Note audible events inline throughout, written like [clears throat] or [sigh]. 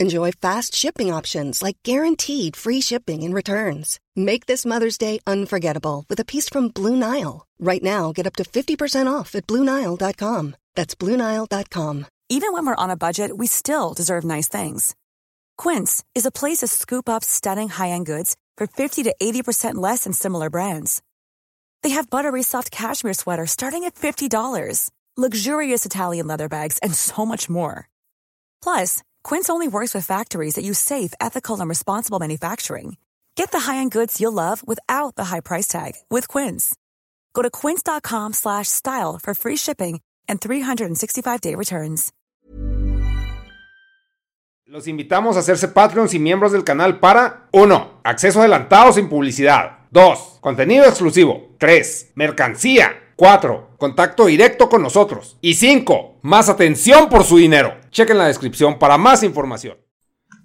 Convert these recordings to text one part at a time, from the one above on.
Enjoy fast shipping options like guaranteed free shipping and returns. Make this Mother's Day unforgettable with a piece from Blue Nile. Right now, get up to 50% off at BlueNile.com. That's BlueNile.com. Even when we're on a budget, we still deserve nice things. Quince is a place to scoop up stunning high end goods for 50 to 80% less than similar brands. They have buttery soft cashmere sweaters starting at $50, luxurious Italian leather bags, and so much more. Plus, Quince only works with factories that use safe, ethical, and responsible manufacturing. Get the high-end goods you'll love without the high price tag with Quince. Go to quince.com/style for free shipping and 365-day returns. Los invitamos a hacerse Patreons y miembros del canal para 1. Acceso adelantado sin publicidad. 2. Contenido exclusivo. 3. Mercancía. 4. Contacto directo con nosotros. Y 5. Más atención por su dinero. Chequen la descripción para más información.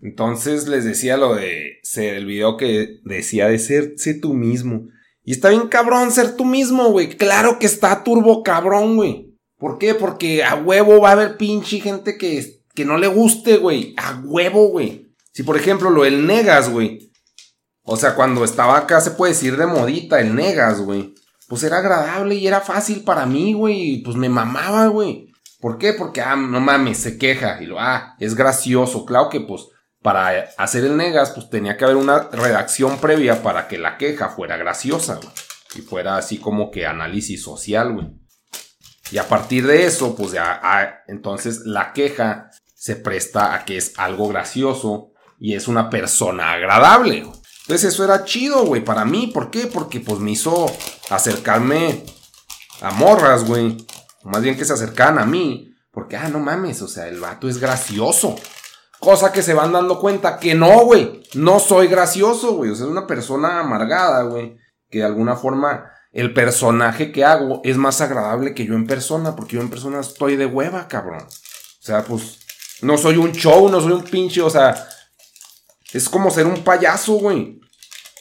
Entonces les decía lo de ser el video que decía de ser sé tú mismo. Y está bien cabrón ser tú mismo, güey. Claro que está turbo cabrón, güey. ¿Por qué? Porque a huevo va a haber pinche gente que, que no le guste, güey. A huevo, güey. Si por ejemplo lo del negas, güey. O sea, cuando estaba acá se puede decir de modita el negas, güey. Pues era agradable y era fácil para mí, güey. Pues me mamaba, güey. ¿Por qué? Porque, ah, no mames, se queja. Y lo, ah, es gracioso. Claro que, pues, para hacer el negas, pues tenía que haber una redacción previa para que la queja fuera graciosa, güey. Y fuera así como que análisis social, güey. Y a partir de eso, pues ya, ah, entonces la queja se presta a que es algo gracioso y es una persona agradable. Entonces eso era chido, güey, para mí. ¿Por qué? Porque pues me hizo acercarme a morras, güey. Más bien que se acercaban a mí. Porque, ah, no mames, o sea, el vato es gracioso. Cosa que se van dando cuenta que no, güey. No soy gracioso, güey. O sea, es una persona amargada, güey. Que de alguna forma el personaje que hago es más agradable que yo en persona. Porque yo en persona estoy de hueva, cabrón. O sea, pues no soy un show, no soy un pinche, o sea, es como ser un payaso, güey.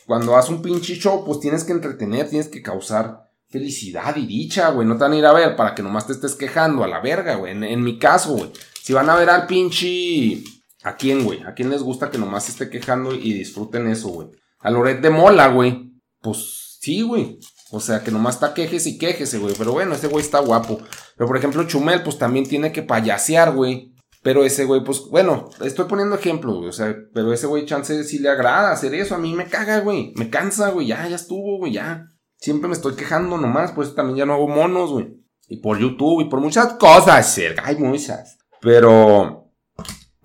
Cuando haces un pinche show, pues tienes que entretener, tienes que causar felicidad y dicha, güey. No te van a ir a ver para que nomás te estés quejando a la verga, güey. En, mi caso, güey. Si van a ver al pinche... ¿A quién, güey? ¿A quién les gusta que nomás se esté quejando y disfruten eso, güey? A Loret de Mola, güey. Pues sí, güey. O sea, que nomás está quejes y quejese, güey. Pero bueno, ese güey está guapo. Pero por ejemplo, Chumel, pues también tiene que payasear, güey. Pero ese güey, pues, bueno, estoy poniendo ejemplos, güey. O sea, pero ese güey, chance si le agrada hacer eso. A mí me caga, güey. Me cansa, güey. Ya, ya estuvo, güey, ya. Siempre me estoy quejando nomás, pues también ya no hago monos, güey. Y por YouTube y por muchas cosas. Hay muchas. Pero.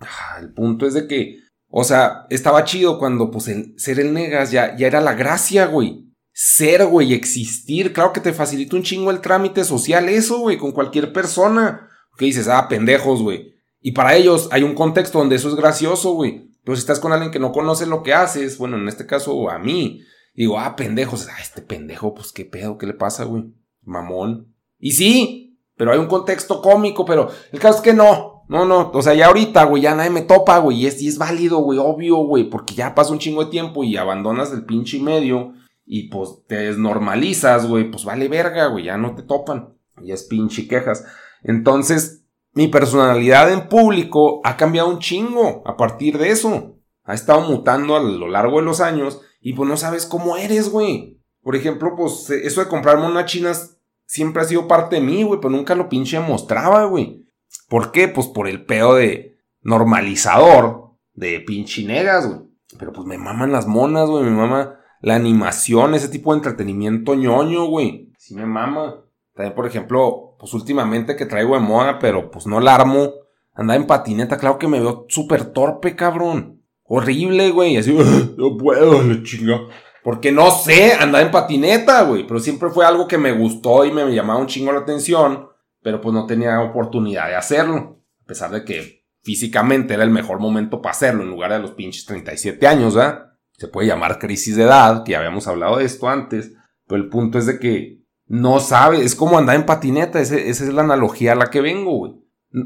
Ah, el punto es de que. O sea, estaba chido cuando, pues, ser el negas ya, ya era la gracia, güey. Ser, güey, existir. Claro que te facilita un chingo el trámite social, eso, güey, con cualquier persona. Que dices, ah, pendejos, güey y para ellos hay un contexto donde eso es gracioso, güey. Pero si estás con alguien que no conoce lo que haces, bueno, en este caso a mí, digo, ah, pendejos, ah, este pendejo, pues qué pedo, qué le pasa, güey. Mamón. Y sí, pero hay un contexto cómico, pero el caso es que no. No, no, o sea, ya ahorita, güey, ya nadie me topa, güey, y es, y es válido, güey, obvio, güey, porque ya pasa un chingo de tiempo y abandonas el pinche medio y pues te desnormalizas, güey, pues vale verga, güey, ya no te topan. Y es pinche quejas. Entonces, mi personalidad en público ha cambiado un chingo a partir de eso. Ha estado mutando a lo largo de los años y pues no sabes cómo eres, güey. Por ejemplo, pues eso de comprarme unas chinas siempre ha sido parte de mí, güey, pero nunca lo pinche mostraba, güey. ¿Por qué? Pues por el pedo de normalizador de pinche negas, güey. Pero pues me maman las monas, güey, me mama la animación, ese tipo de entretenimiento ñoño, güey. Sí me mama. También, por ejemplo, pues últimamente que traigo de moda, pero pues no la armo, andaba en patineta, claro que me veo súper torpe, cabrón. Horrible, güey. Así, no puedo, [laughs] le chinga. Porque no sé, andaba en patineta, güey. Pero siempre fue algo que me gustó y me llamaba un chingo la atención. Pero pues no tenía oportunidad de hacerlo. A pesar de que físicamente era el mejor momento para hacerlo en lugar de los pinches 37 años, ¿verdad? Se puede llamar crisis de edad, que ya habíamos hablado de esto antes. Pero el punto es de que no sabe, es como andar en patineta, esa es la analogía a la que vengo, güey.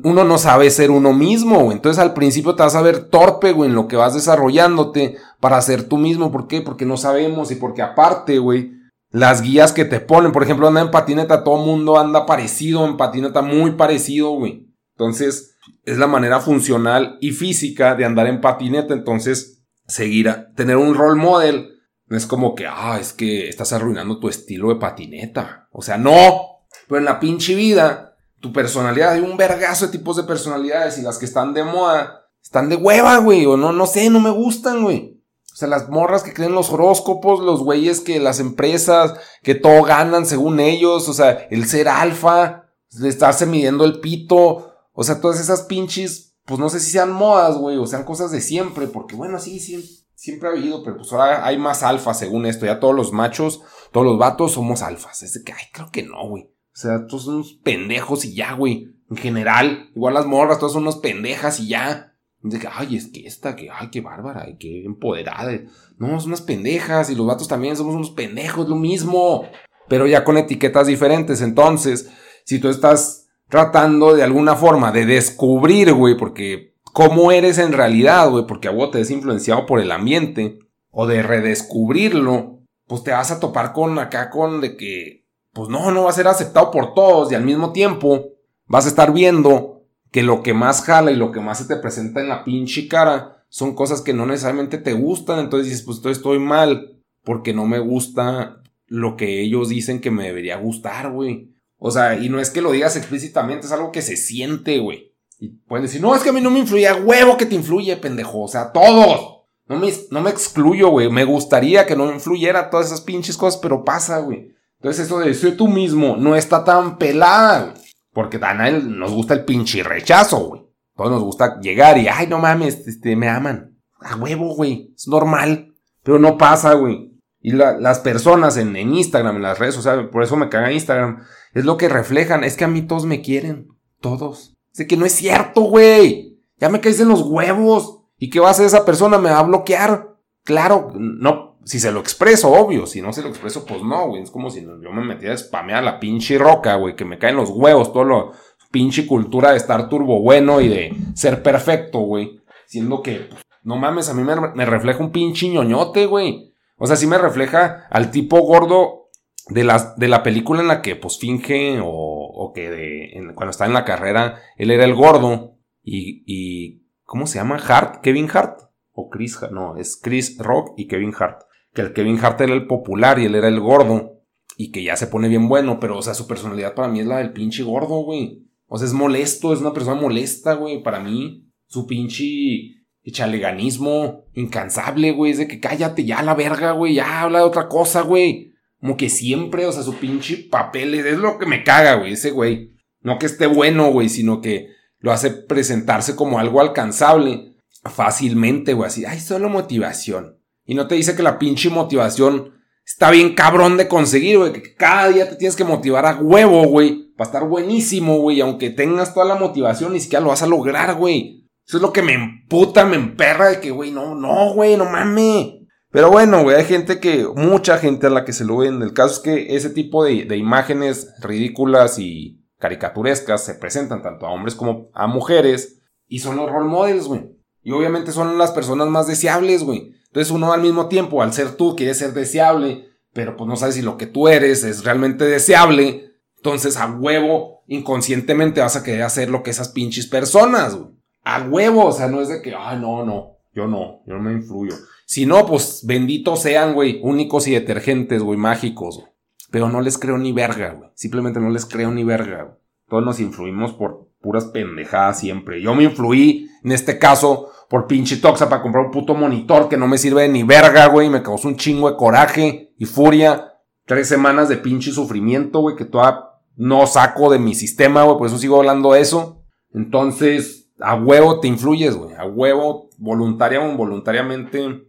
Uno no sabe ser uno mismo, güey. Entonces al principio te vas a ver torpe, güey, en lo que vas desarrollándote para ser tú mismo. ¿Por qué? Porque no sabemos y porque aparte, güey, las guías que te ponen, por ejemplo, andar en patineta, todo mundo anda parecido en patineta, muy parecido, güey. Entonces, es la manera funcional y física de andar en patineta. Entonces, seguir a tener un role model no es como que, ah, es que estás arruinando tu estilo de patineta. O sea, no. Pero en la pinche vida, tu personalidad, hay un vergazo de tipos de personalidades y las que están de moda están de hueva, güey. O no, no sé, no me gustan, güey. O sea, las morras que creen los horóscopos, los güeyes que las empresas, que todo ganan según ellos, o sea, el ser alfa, estarse midiendo el pito, o sea, todas esas pinches, pues no sé si sean modas, güey, o sean cosas de siempre, porque bueno, sí, sí, siempre ha habido, pero pues ahora hay más alfas según esto. Ya todos los machos, todos los vatos somos alfas. Es de que, ay, creo que no, güey. O sea, todos son unos pendejos y ya, güey. En general, igual las morras, todas son unos pendejas y ya. De que, ay, es que esta, que, ay, qué bárbara, y qué empoderada. No, son unas pendejas y los vatos también somos unos pendejos, lo mismo. Pero ya con etiquetas diferentes. Entonces, si tú estás tratando de alguna forma de descubrir, güey, porque cómo eres en realidad, güey, porque a vos te es influenciado por el ambiente, o de redescubrirlo, pues te vas a topar con acá con de que, pues no, no va a ser aceptado por todos y al mismo tiempo vas a estar viendo que lo que más jala y lo que más se te presenta en la pinche cara son cosas que no necesariamente te gustan, entonces dices, pues estoy mal porque no me gusta lo que ellos dicen que me debería gustar, güey. O sea, y no es que lo digas explícitamente, es algo que se siente, güey. Y pueden decir, no, es que a mí no me influye, huevo que te influye, pendejo. O sea, todos. No me, no me excluyo, güey. Me gustaría que no me influyera todas esas pinches cosas, pero pasa, güey. Entonces eso de ser tú mismo no está tan pelada, güey. Porque a nos gusta el pinche rechazo, güey. Todos nos gusta llegar y, ay, no mames, este, me aman. A huevo, güey. Es normal. Pero no pasa, güey. Y las personas en, en, Instagram, en las redes sociales, por eso me caga Instagram, es lo que reflejan. Es que a mí todos me quieren. Todos. Sé que no es cierto, güey. Ya me caes en los huevos. ¿Y qué va a hacer esa persona? ¿Me va a bloquear? Claro, no, si se lo expreso, obvio. Si no se lo expreso, pues no, güey. Es como si yo me metiera a spamear la pinche roca, güey. Que me caen los huevos, todo lo pinche cultura de estar turbo bueno y de ser perfecto, güey. Siendo que, no mames, a mí me, refleja un pinche ñoñote, güey. O sea, sí me refleja al tipo gordo de la, de la película en la que pues finge o, o que de, cuando está en la carrera él era el gordo y, y ¿cómo se llama? Hart, Kevin Hart o Chris, no, es Chris Rock y Kevin Hart. Que el Kevin Hart era el popular y él era el gordo y que ya se pone bien bueno, pero o sea, su personalidad para mí es la del pinche gordo, güey. O sea, es molesto, es una persona molesta, güey, para mí. Su pinche chaleganismo incansable, güey, es de que cállate ya la verga, güey, ya habla de otra cosa, güey. Como que siempre, o sea, su pinche papel es lo que me caga, güey, ese güey. No que esté bueno, güey, sino que lo hace presentarse como algo alcanzable fácilmente, güey, así, ay, solo motivación. Y no te dice que la pinche motivación está bien cabrón de conseguir, güey, que cada día te tienes que motivar a huevo, güey, para estar buenísimo, güey, aunque tengas toda la motivación, ni siquiera lo vas a lograr, güey. Eso es lo que me emputa, me emperra de que, güey, no, no, güey, no mames. Pero bueno, güey, hay gente que, mucha gente a la que se lo ven. El caso es que ese tipo de, de imágenes ridículas y caricaturescas se presentan tanto a hombres como a mujeres y son los role models, güey. Y obviamente son las personas más deseables, güey. Entonces uno al mismo tiempo, al ser tú, quiere ser deseable, pero pues no sabes si lo que tú eres es realmente deseable. Entonces a huevo, inconscientemente vas a querer hacer lo que esas pinches personas, güey. A huevo, o sea, no es de que, ay, no, no, yo no, yo no me influyo. Si no, pues benditos sean, güey, únicos y detergentes, güey, mágicos. Pero no les creo ni verga, güey. Simplemente no les creo ni verga, güey. Todos nos influimos por puras pendejadas siempre. Yo me influí, en este caso, por pinche toxa para comprar un puto monitor que no me sirve de ni verga, güey. Me causó un chingo de coraje y furia. Tres semanas de pinche sufrimiento, güey, que todavía no saco de mi sistema, güey. Por eso sigo hablando de eso. Entonces, a huevo te influyes, güey. A huevo, voluntaria o involuntariamente.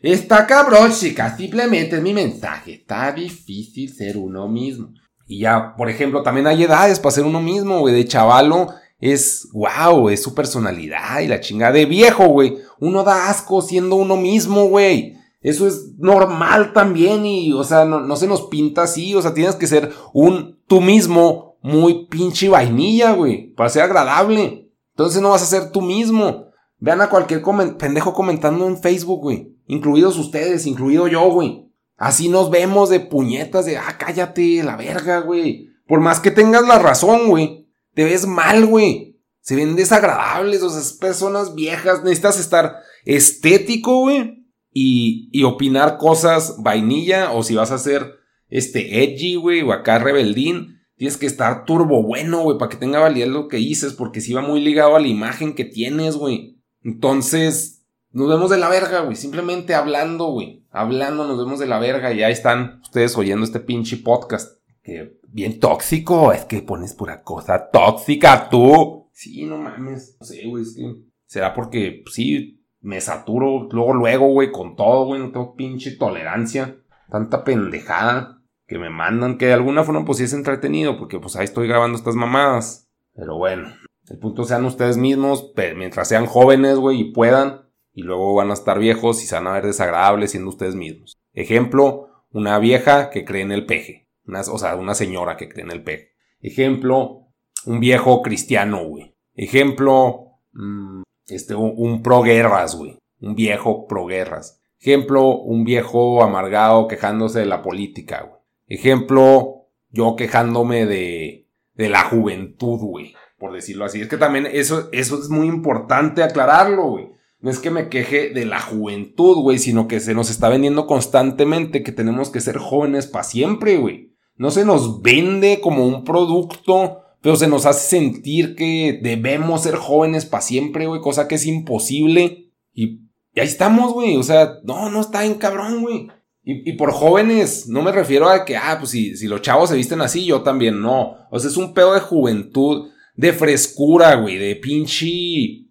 Está cabrón, chica. Simplemente es mi mensaje. Está difícil ser uno mismo. Y ya, por ejemplo, también hay edades para ser uno mismo, güey. De chavalo es, wow, es su personalidad y la chingada de viejo, güey. Uno da asco siendo uno mismo, güey. Eso es normal también y, o sea, no, no se nos pinta así. O sea, tienes que ser un tú mismo muy pinche vainilla, güey. Para ser agradable. Entonces no vas a ser tú mismo. Vean a cualquier pendejo comentando en Facebook, güey. Incluidos ustedes, incluido yo, güey. Así nos vemos de puñetas de, ah, cállate, la verga, güey. Por más que tengas la razón, güey. Te ves mal, güey. Se ven desagradables, o sea, personas viejas. Necesitas estar estético, güey. Y, y opinar cosas vainilla. O si vas a ser, este, edgy, güey, o acá rebeldín Tienes que estar turbo bueno, güey, para que tenga validez lo que dices, porque si va muy ligado a la imagen que tienes, güey. Entonces, nos vemos de la verga, güey. Simplemente hablando, güey. Hablando, nos vemos de la verga. Y ahí están ustedes oyendo este pinche podcast. Que bien tóxico, es que pones pura cosa tóxica, tú. Sí, no mames. No sé, güey, es que. Será porque, pues, sí, me saturo luego, luego, güey, con todo, güey. No tengo pinche tolerancia. Tanta pendejada que me mandan, que de alguna forma pues sí es entretenido, porque pues ahí estoy grabando estas mamadas. Pero bueno, el punto sean ustedes mismos, mientras sean jóvenes, güey, y puedan, y luego van a estar viejos y se van a ver desagradables siendo ustedes mismos. Ejemplo, una vieja que cree en el peje. Una, o sea, una señora que cree en el peje. Ejemplo, un viejo cristiano, güey. Ejemplo, mm, este, un, un pro guerras, güey. Un viejo pro guerras. Ejemplo, un viejo amargado quejándose de la política, güey. Ejemplo, yo quejándome de, de la juventud, güey, por decirlo así. Es que también eso, eso es muy importante aclararlo, güey. No es que me queje de la juventud, güey, sino que se nos está vendiendo constantemente que tenemos que ser jóvenes para siempre, güey. No se nos vende como un producto, pero se nos hace sentir que debemos ser jóvenes para siempre, güey, cosa que es imposible. Y, ahí estamos, güey. O sea, no, no está en cabrón, güey. Y, por jóvenes, no me refiero a que, ah, pues si, si los chavos se visten así, yo también no. O sea, es un pedo de juventud, de frescura, güey, de pinche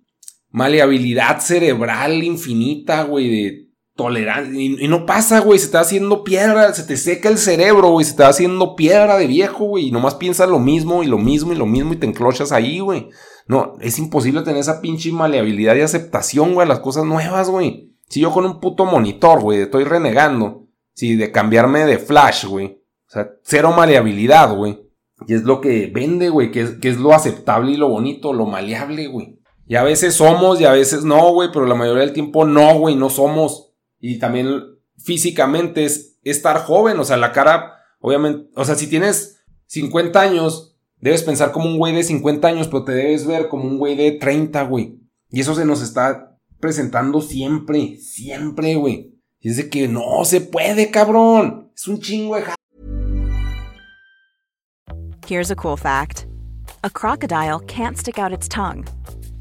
maleabilidad cerebral infinita, güey, de tolerancia. Y, no pasa, güey, se va haciendo piedra, se te seca el cerebro, güey, se te va haciendo piedra de viejo, güey, y nomás piensas lo mismo y lo mismo y lo mismo y te enclochas ahí, güey. No, es imposible tener esa pinche maleabilidad y aceptación, güey, a las cosas nuevas, güey. Si yo con un puto monitor, güey, estoy renegando Sí, de cambiarme de flash, güey. O sea, cero maleabilidad, güey. Y es lo que vende, güey, que es, que es lo aceptable y lo bonito, lo maleable, güey. Y a veces somos y a veces no, güey, pero la mayoría del tiempo no, güey, no somos. Y también físicamente es estar joven, o sea, la cara, obviamente, o sea, si tienes 50 años, debes pensar como un güey de 50 años, pero te debes ver como un güey de 30, güey. Y eso se nos está presentando siempre, siempre, güey. Y es de que no se puede, cabrón. Es un chingo de Here's a cool fact. A crocodile can't stick out its tongue.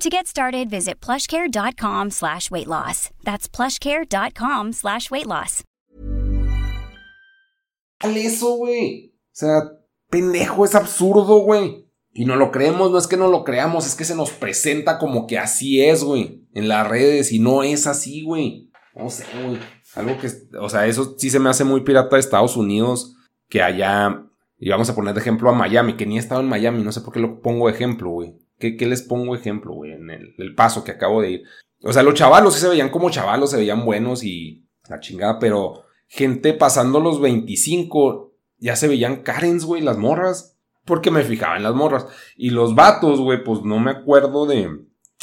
To get started, visit plushcare.com slash weight loss. That's plushcare.com slash weight loss. Eso, güey. O sea, pendejo, es absurdo, güey. Y no lo creemos, no es que no lo creamos, es que se nos presenta como que así es, güey. En las redes y no es así, güey. No sé, güey. Algo que, o sea, eso sí se me hace muy pirata de Estados Unidos, que allá, y vamos a poner de ejemplo a Miami, que ni he estado en Miami, no sé por qué lo pongo de ejemplo, güey. ¿Qué, ¿Qué, les pongo ejemplo, güey? En el, paso que acabo de ir. O sea, los chavalos sí se veían como chavalos, se veían buenos y la chingada, pero gente pasando los 25 ya se veían Karens, güey, las morras. Porque me fijaba en las morras. Y los vatos, güey, pues no me acuerdo de,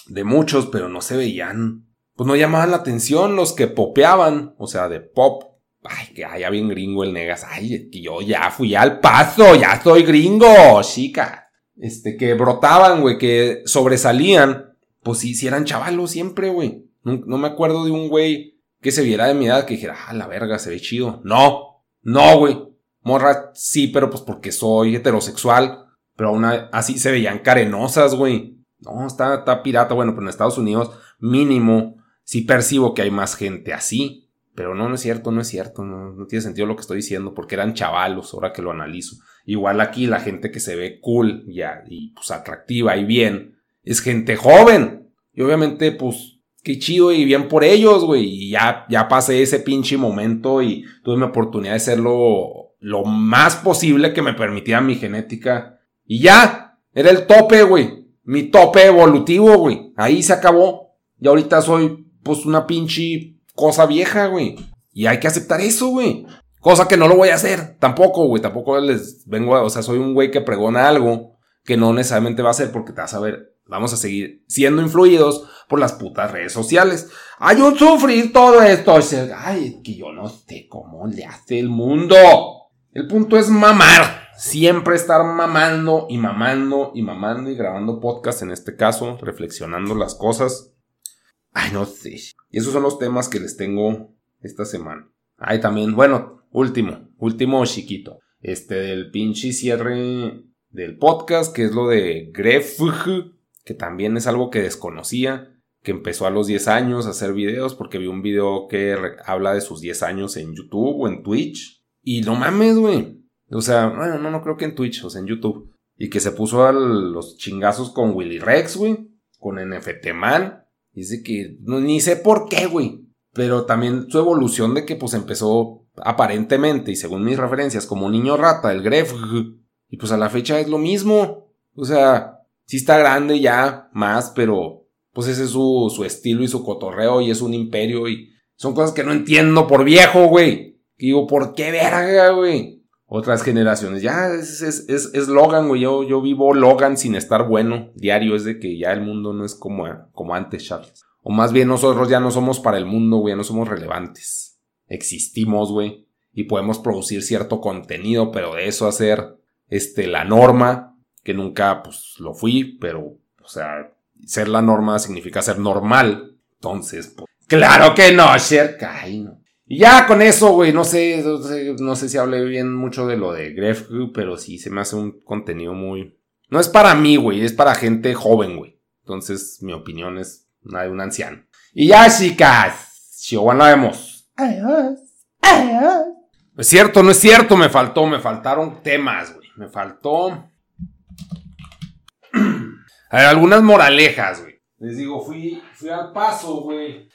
de muchos, pero no se veían. Pues no llamaban la atención los que popeaban. O sea, de pop. Ay, que ya bien gringo el negas. Ay, que yo ya fui al paso, ya soy gringo, chica. Este, que brotaban, güey, que sobresalían. Pues sí, si eran chavalos siempre, güey. No, no me acuerdo de un güey que se viera de mi edad que dijera, ah, la verga, se ve chido. No, no, güey. Morra, sí, pero pues porque soy heterosexual. Pero aún así se veían carenosas, güey. No, está, está pirata. Bueno, pero en Estados Unidos, mínimo, sí percibo que hay más gente así. Pero no, no es cierto, no es cierto. No, tiene sentido lo que estoy diciendo porque eran chavalos, ahora que lo analizo. Igual aquí la gente que se ve cool ya, y pues atractiva y bien es gente joven. Y obviamente, pues, qué chido y bien por ellos, güey. Y ya, ya pasé ese pinche momento y tuve mi oportunidad de serlo lo más posible que me permitía mi genética. Y ya, era el tope, güey. Mi tope evolutivo, güey. Ahí se acabó. Y ahorita soy, pues, una pinche cosa vieja, güey. Y hay que aceptar eso, güey. Cosa que no lo voy a hacer. Tampoco, güey. Tampoco les vengo a, o sea, soy un güey que pregona algo que no necesariamente va a ser porque te vas a ver. Vamos a seguir siendo influidos por las putas redes sociales. Hay un sufrir todo esto. Ay, que yo no sé cómo le hace el mundo. El punto es mamar. Siempre estar mamando y mamando y mamando y grabando podcast en este caso, reflexionando las cosas. Ay, no sé. Y esos son los temas que les tengo esta semana. Ay, también, bueno, último, último chiquito. Este del pinche cierre del podcast, que es lo de Gref, que también es algo que desconocía, que empezó a los 10 años a hacer videos, porque vi un video que habla de sus 10 años en YouTube o en Twitch y no mames, güey. O sea, bueno, no, no creo que en Twitch, o sea, en YouTube. Y que se puso a los chingazos con Willy Rex, güey. Con NFT Man. Dice que ni sé por qué, güey. Pero también su evolución de que pues empezó aparentemente y según mis referencias como un niño rata, el Gref. Y pues a la fecha es lo mismo. O sea, sí está grande ya, más, pero pues ese es su, su estilo y su cotorreo y es un imperio y son cosas que no entiendo por viejo, güey digo, ¿por qué verga, güey? Otras generaciones, ya es, es, es, Logan, güey. Yo, yo vivo Logan sin estar bueno. Diario es de que ya el mundo no es como, como antes, Charles. O más bien nosotros ya no somos para el mundo, güey, no somos relevantes. Existimos, güey. Y podemos producir cierto contenido, pero de eso hacer este, la norma, que nunca pues lo fui, pero, o sea, ser la norma significa ser normal. Entonces, pues, claro que no, Sher. Ay, no. Y ya con eso, güey, no sé, no sé, si hablé bien mucho de lo de Gref, pero sí se me hace un contenido muy... No es para mí, güey, es para gente joven, güey. Entonces, mi opinión es la de un anciano. Y ya, chicas, Chihuahua la vemos. Adiós. Adiós. es cierto, no es cierto, me faltó, me faltaron temas, güey. Me faltó... [clears throat] A ver, algunas moralejas, güey. Les digo, fui, fui al paso, güey.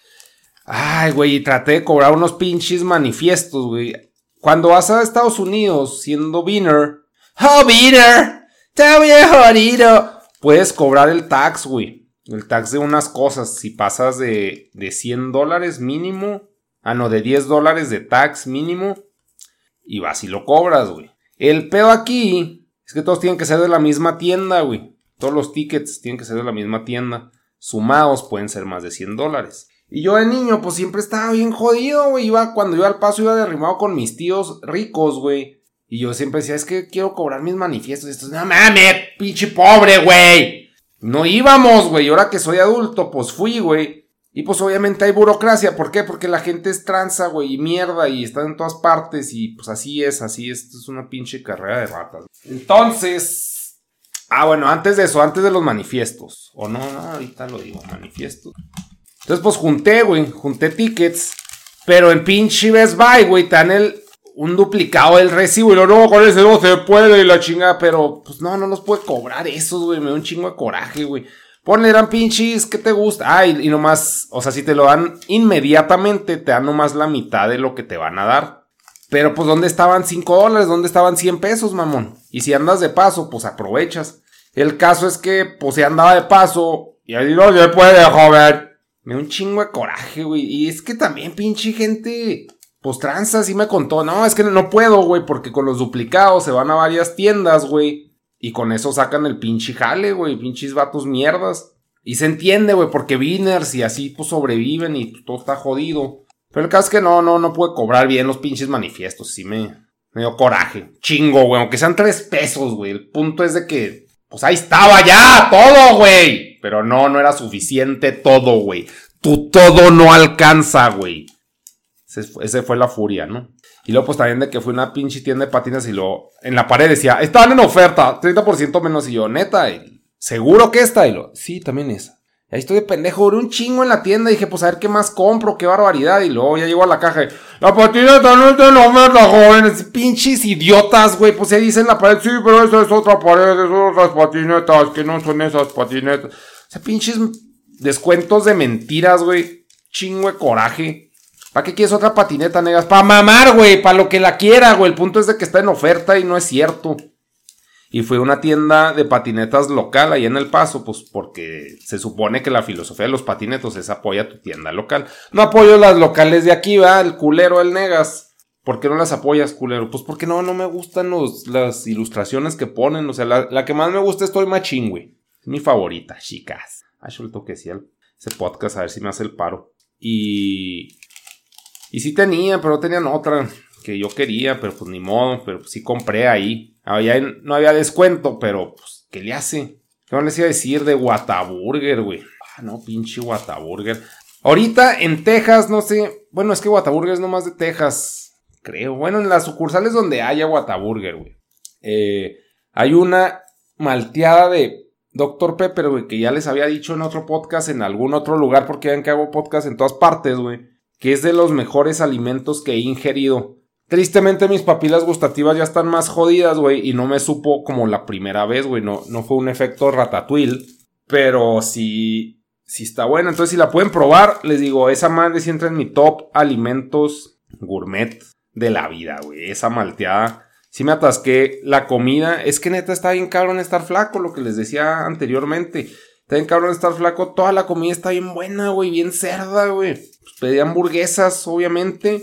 Ay, güey, y traté de cobrar unos pinches manifiestos, güey. Cuando vas a Estados Unidos siendo beaner, ¡Oh, beaner! ¡Está bien jodido! Puedes cobrar el tax, güey. El tax de unas cosas. Si pasas de, de 100 dólares mínimo. Ah, no, de 10 dólares de tax mínimo. Y vas y lo cobras, güey. El pedo aquí es que todos tienen que ser de la misma tienda, güey. Todos los tickets tienen que ser de la misma tienda. Sumados pueden ser más de 100 dólares. Y yo de niño, pues siempre estaba bien jodido, güey. Iba, cuando iba al paso, iba derrimado con mis tíos ricos, güey. Y yo siempre decía, es que quiero cobrar mis manifiestos. Y estos, no mames, pinche pobre, güey. No íbamos, güey. Y ahora que soy adulto, pues fui, güey. Y pues obviamente hay burocracia. ¿Por qué? Porque la gente es tranza, güey, y mierda, y está en todas partes. Y pues así es, así es. Esto es una pinche carrera de ratas. Entonces. Ah, bueno, antes de eso, antes de los manifiestos. O no, no, ahorita lo digo, manifiestos. Entonces, pues junté, güey, junté tickets. Pero en pinche Best Buy, güey, te dan el, un duplicado del recibo. Y luego, no, con ese no se puede y la chingada. Pero, pues no, no nos puede cobrar eso, güey. Me da un chingo de coraje, güey. Ponle, eran pinches, ¿qué te gusta? Ah, y, nomás, o sea, si te lo dan inmediatamente, te dan nomás la mitad de lo que te van a dar. Pero, pues, ¿dónde estaban 5 dólares? ¿Dónde estaban 100 pesos, mamón? Y si andas de paso, pues aprovechas. El caso es que, pues, si andaba de paso, y ahí no se puede, joven. Me un chingo de coraje, güey. Y es que también, pinche gente. pues tranza, sí me contó. No, es que no puedo, güey, porque con los duplicados se van a varias tiendas, güey. Y con eso sacan el pinche jale, güey, pinches vatos mierdas. Y se entiende, güey, porque Winners y así pues sobreviven y todo está jodido. Pero el caso es que no, no, no puede cobrar bien los pinches manifiestos. Sí me, me dio coraje. Chingo, güey, aunque sean tres pesos, güey. El punto es de que, pues ahí estaba ya, todo, güey. Pero no, no era suficiente todo, güey. Tu todo no alcanza, güey. Ese fue la furia, ¿no? Y luego, pues también de que fue una pinche tienda de patinas y luego en la pared decía, estaban en oferta, 30% menos. Y yo, neta, ¿seguro que esta? Y lo, sí, también esa. Ahí estoy de pendejo, duré un chingo en la tienda. Dije, pues a ver qué más compro, qué barbaridad. Y luego ya llego a la caja y, la patineta no está en oferta, jóvenes. Pinches idiotas, güey. Pues ahí dicen en la pared, sí, pero esa es otra pared, son otras patinetas, que no son esas patinetas. O sea, pinches descuentos de mentiras, güey. Chingo de coraje. ¿Para qué quieres otra patineta, negas? Para mamar, güey, para lo que la quiera, güey. El punto es de que está en oferta y no es cierto. Y fue una tienda de patinetas local ahí en El Paso, pues porque se supone que la filosofía de los patinetos es apoya tu tienda local. No apoyo las locales de aquí, va, el culero, el negas. ¿Por qué no las apoyas, culero? Pues porque no, no me gustan los, las ilustraciones que ponen. O sea, la, que más me gusta es Toy Machín. Es mi favorita, chicas. Ay, yo le toqué ese podcast a ver si me hace el paro. Y y sí tenía, pero tenían otra que yo quería, pero pues ni modo, pero sí compré ahí. No había descuento, pero pues, ¿qué le hace? ¿Qué les iba a decir de Whataburger, güey? Ah, no, pinche Whataburger. Ahorita en Texas, no sé. Bueno, es que Whataburger es nomás de Texas. Creo. Bueno, en las sucursales donde haya Whataburger, güey. Eh, hay una malteada de Dr. Pepper, güey, que ya les había dicho en otro podcast, en algún otro lugar, porque ven que hago podcast en todas partes, güey que es de los mejores alimentos que he ingerido. Tristemente mis papilas gustativas ya están más jodidas, güey, y no me supo como la primera vez, güey, no, no fue un efecto ratatouille, pero sí, sí está buena. Entonces si la pueden probar, les digo, esa madre sí entra en mi top alimentos gourmet de la vida, güey, esa malteada. Sí me atasqué la comida, es que neta está bien cabrón estar flaco, lo que les decía anteriormente. Está bien cabrón estar flaco, toda la comida está bien buena, güey, bien cerda, güey pedí hamburguesas, obviamente.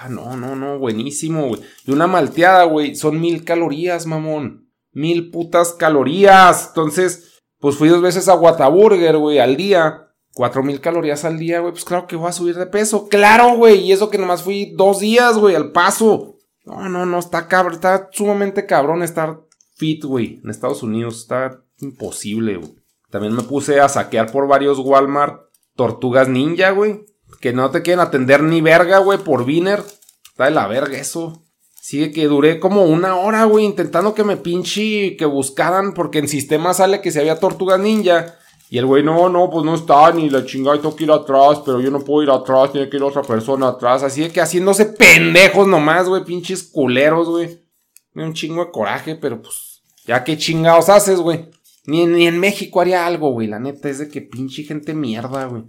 Ah, no, no, no, buenísimo, güey. Y una malteada, güey, son mil calorías, mamón. Mil putas calorías. Entonces, pues fui dos veces a Whataburger, güey, al día. Cuatro mil calorías al día, güey. Pues claro que voy a subir de peso. Claro, güey. Y eso que nomás fui dos días, güey, al paso. No, no, no, está cabrón. Está sumamente cabrón estar fit, güey, en Estados Unidos. Está imposible, güey. También me puse a saquear por varios Walmart tortugas ninja, güey que no te quieren atender ni verga, güey, por Viner. Está de la verga eso. Sigue que duré como una hora, güey, intentando que me pinche, que buscaran, porque en sistema sale que si había tortuga ninja. Y el güey, no, no, pues no está, ni la chingada, tengo que ir atrás, pero yo no puedo ir atrás, tiene que ir otra persona atrás. Así de que haciéndose pendejos nomás, güey, pinches culeros, güey. Me un chingo de coraje, pero pues, ya qué chingados haces, güey. Ni, ni en México haría algo, güey. La neta es de que pinche gente mierda, güey.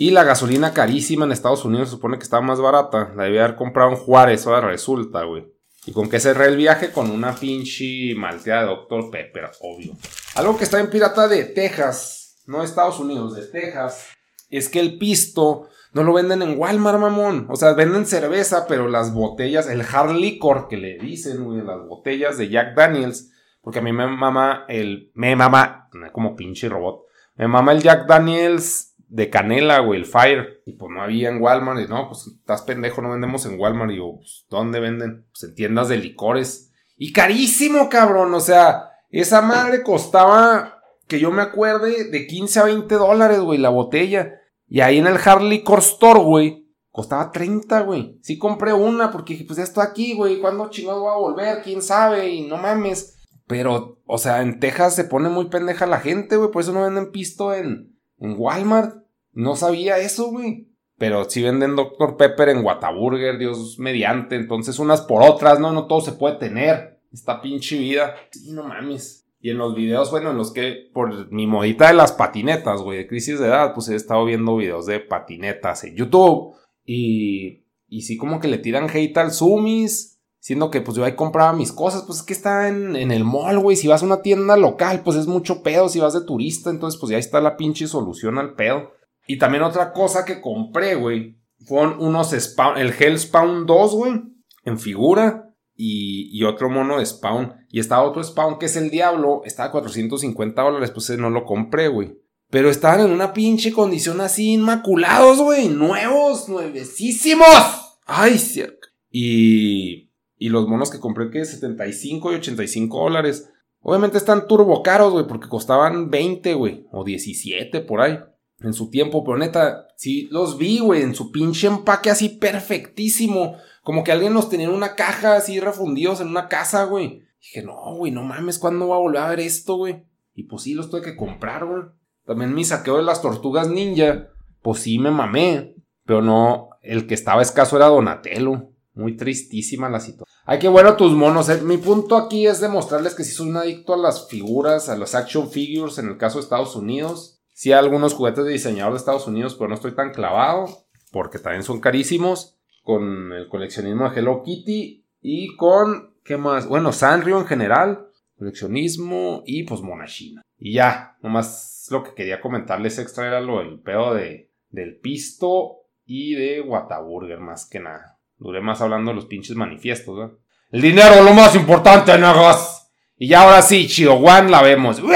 Y la gasolina carísima en Estados Unidos se supone que estaba más barata. La debía haber comprado en Juárez, ahora resulta, güey. ¿Y con qué cerré el viaje? Con una pinche malteada de Dr. Pepper, obvio. Algo que está en pirata de Texas, no de Estados Unidos, de Texas, es que el pisto no lo venden en Walmart, mamón. O sea, venden cerveza, pero las botellas, el hard liquor que le dicen, güey, las botellas de Jack Daniels, porque a mí me mama el, me mama, como pinche robot, me mama el Jack Daniels de canela, güey, el Fire. Y pues no había en Walmart. Y no, pues estás pendejo, no vendemos en Walmart. Y digo, pues, ¿dónde venden? Pues en tiendas de licores. Y carísimo, cabrón. O sea, esa madre costaba, que yo me acuerde, de 15 a 20 dólares, güey, la botella. Y ahí en el Hard Liquor Store, güey, costaba 30, güey. Sí compré una porque dije, pues ya está aquí, güey. ¿Cuándo chingado va a volver? ¿Quién sabe? Y no mames. Pero, o sea, en Texas se pone muy pendeja la gente, güey. Por eso no venden pisto en, en Walmart. No sabía eso, güey. Pero si venden Dr. Pepper en Whataburger, Dios mediante. Entonces, unas por otras, ¿no? No todo se puede tener. Esta pinche vida. Sí, no mames. Y en los videos, bueno, en los que, por mi modita de las patinetas, güey, de crisis de edad, pues he estado viendo videos de patinetas en YouTube. Y, y sí, como que le tiran hate al Sumis. Siendo que pues yo ahí compraba mis cosas, pues es que está en, el mall, güey. Si vas a una tienda local, pues es mucho pedo. Si vas de turista, entonces pues ya está la pinche solución al pedo. Y también otra cosa que compré, güey. fueron unos Spawn, el Hell Spawn 2, güey, en figura, y, otro mono de Spawn. Y estaba otro Spawn que es el Diablo, estaba a 450 dólares, pues no lo compré, güey. Pero estaban en una pinche condición así, inmaculados, güey, nuevos, nuevecísimos. Ay, cierto. Y, y los monos que compré, que 75 y 85 dólares. Obviamente están turbo caros, güey, porque costaban 20, güey, o 17 por ahí en su tiempo, pero neta, sí los vi, güey, en su pinche empaque así perfectísimo. Como que alguien los tenía en una caja así refundidos en una casa, güey. Dije, no, güey, no mames, ¿cuándo va a volver a ver esto, güey? Y pues sí, los tuve que comprar, güey. También mi saqueo de las tortugas ninja, pues sí me mamé. Pero no, el que estaba escaso era Donatello. Muy tristísima la situación. Ay, qué bueno tus monos. Eh. Mi punto aquí es demostrarles que si soy un adicto a las figuras, a los action figures en el caso de Estados Unidos. Sí hay algunos juguetes de diseñador de Estados Unidos, pero no estoy tan clavado, porque también son carísimos. Con el coleccionismo de Hello Kitty y con, ¿qué más? Bueno, Sanrio en general, coleccionismo y pues Monachina. Y ya, nomás lo que quería comentarles extra era lo del pedo de, del pisto y de Whataburger, más que nada. Duré más hablando los pinches manifiestos. El dinero, lo más importante, nagos. Y ya ahora sí, One la vemos. [laughs]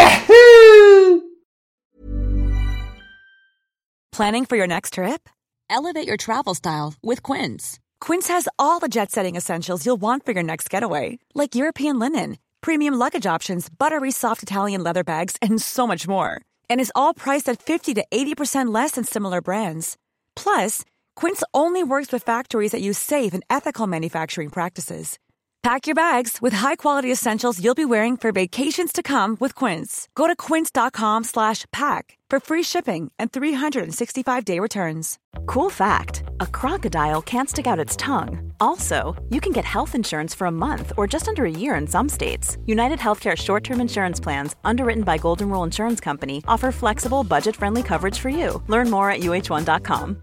Planning for your next trip? Elevate your travel style with Quince. Quince has all the jet setting essentials you'll want for your next getaway, like European linen, premium luggage options, buttery soft Italian leather bags, and so much more. And is all priced at 50 to 80% less than similar brands. Plus, Quince only works with factories that use safe and ethical manufacturing practices. Pack your bags with high-quality essentials you'll be wearing for vacations to come with Quince. Go to quince.com slash pack for free shipping and 365-day returns. Cool fact, a crocodile can't stick out its tongue. Also, you can get health insurance for a month or just under a year in some states. United Healthcare short-term insurance plans, underwritten by Golden Rule Insurance Company, offer flexible, budget-friendly coverage for you. Learn more at uh1.com.